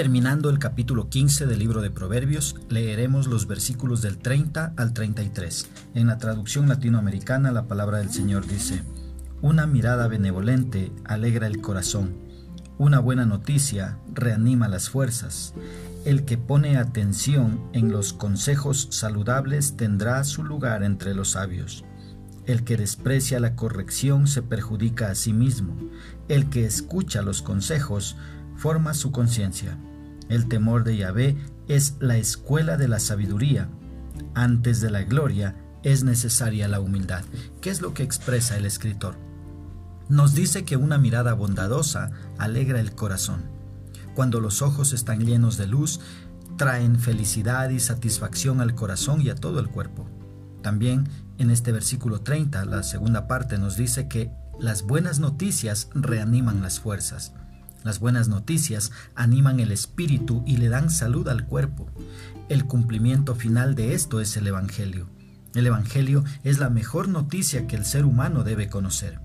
Terminando el capítulo 15 del libro de Proverbios, leeremos los versículos del 30 al 33. En la traducción latinoamericana la palabra del Señor dice, Una mirada benevolente alegra el corazón, una buena noticia reanima las fuerzas. El que pone atención en los consejos saludables tendrá su lugar entre los sabios. El que desprecia la corrección se perjudica a sí mismo. El que escucha los consejos forma su conciencia. El temor de Yahvé es la escuela de la sabiduría. Antes de la gloria es necesaria la humildad. ¿Qué es lo que expresa el escritor? Nos dice que una mirada bondadosa alegra el corazón. Cuando los ojos están llenos de luz, traen felicidad y satisfacción al corazón y a todo el cuerpo. También en este versículo 30, la segunda parte nos dice que las buenas noticias reaniman las fuerzas. Las buenas noticias animan el espíritu y le dan salud al cuerpo. El cumplimiento final de esto es el Evangelio. El Evangelio es la mejor noticia que el ser humano debe conocer.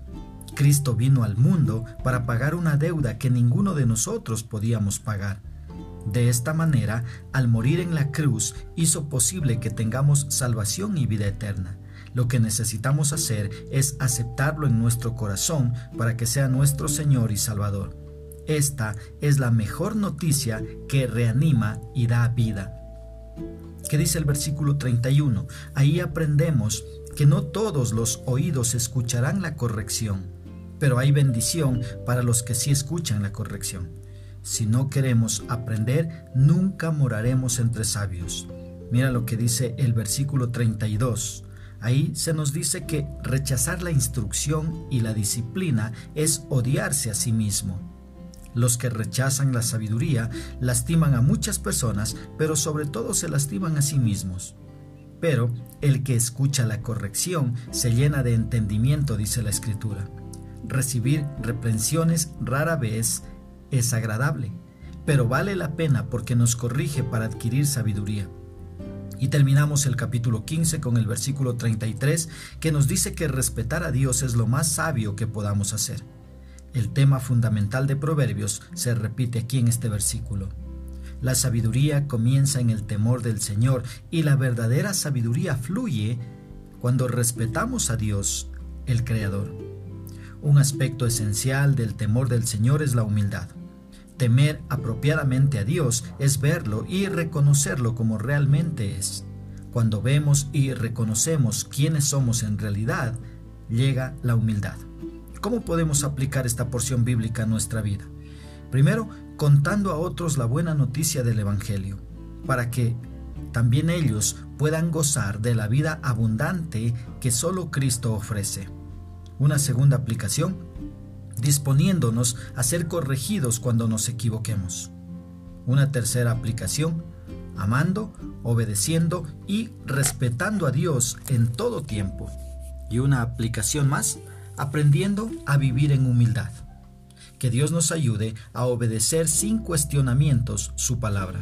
Cristo vino al mundo para pagar una deuda que ninguno de nosotros podíamos pagar. De esta manera, al morir en la cruz, hizo posible que tengamos salvación y vida eterna. Lo que necesitamos hacer es aceptarlo en nuestro corazón para que sea nuestro Señor y Salvador. Esta es la mejor noticia que reanima y da vida. ¿Qué dice el versículo 31? Ahí aprendemos que no todos los oídos escucharán la corrección, pero hay bendición para los que sí escuchan la corrección. Si no queremos aprender, nunca moraremos entre sabios. Mira lo que dice el versículo 32. Ahí se nos dice que rechazar la instrucción y la disciplina es odiarse a sí mismo. Los que rechazan la sabiduría lastiman a muchas personas, pero sobre todo se lastiman a sí mismos. Pero el que escucha la corrección se llena de entendimiento, dice la Escritura. Recibir reprensiones rara vez es agradable, pero vale la pena porque nos corrige para adquirir sabiduría. Y terminamos el capítulo 15 con el versículo 33 que nos dice que respetar a Dios es lo más sabio que podamos hacer. El tema fundamental de Proverbios se repite aquí en este versículo. La sabiduría comienza en el temor del Señor y la verdadera sabiduría fluye cuando respetamos a Dios, el Creador. Un aspecto esencial del temor del Señor es la humildad. Temer apropiadamente a Dios es verlo y reconocerlo como realmente es. Cuando vemos y reconocemos quiénes somos en realidad, llega la humildad. ¿Cómo podemos aplicar esta porción bíblica a nuestra vida? Primero, contando a otros la buena noticia del Evangelio, para que también ellos puedan gozar de la vida abundante que solo Cristo ofrece. Una segunda aplicación, disponiéndonos a ser corregidos cuando nos equivoquemos. Una tercera aplicación, amando, obedeciendo y respetando a Dios en todo tiempo. Y una aplicación más, aprendiendo a vivir en humildad. Que Dios nos ayude a obedecer sin cuestionamientos su palabra.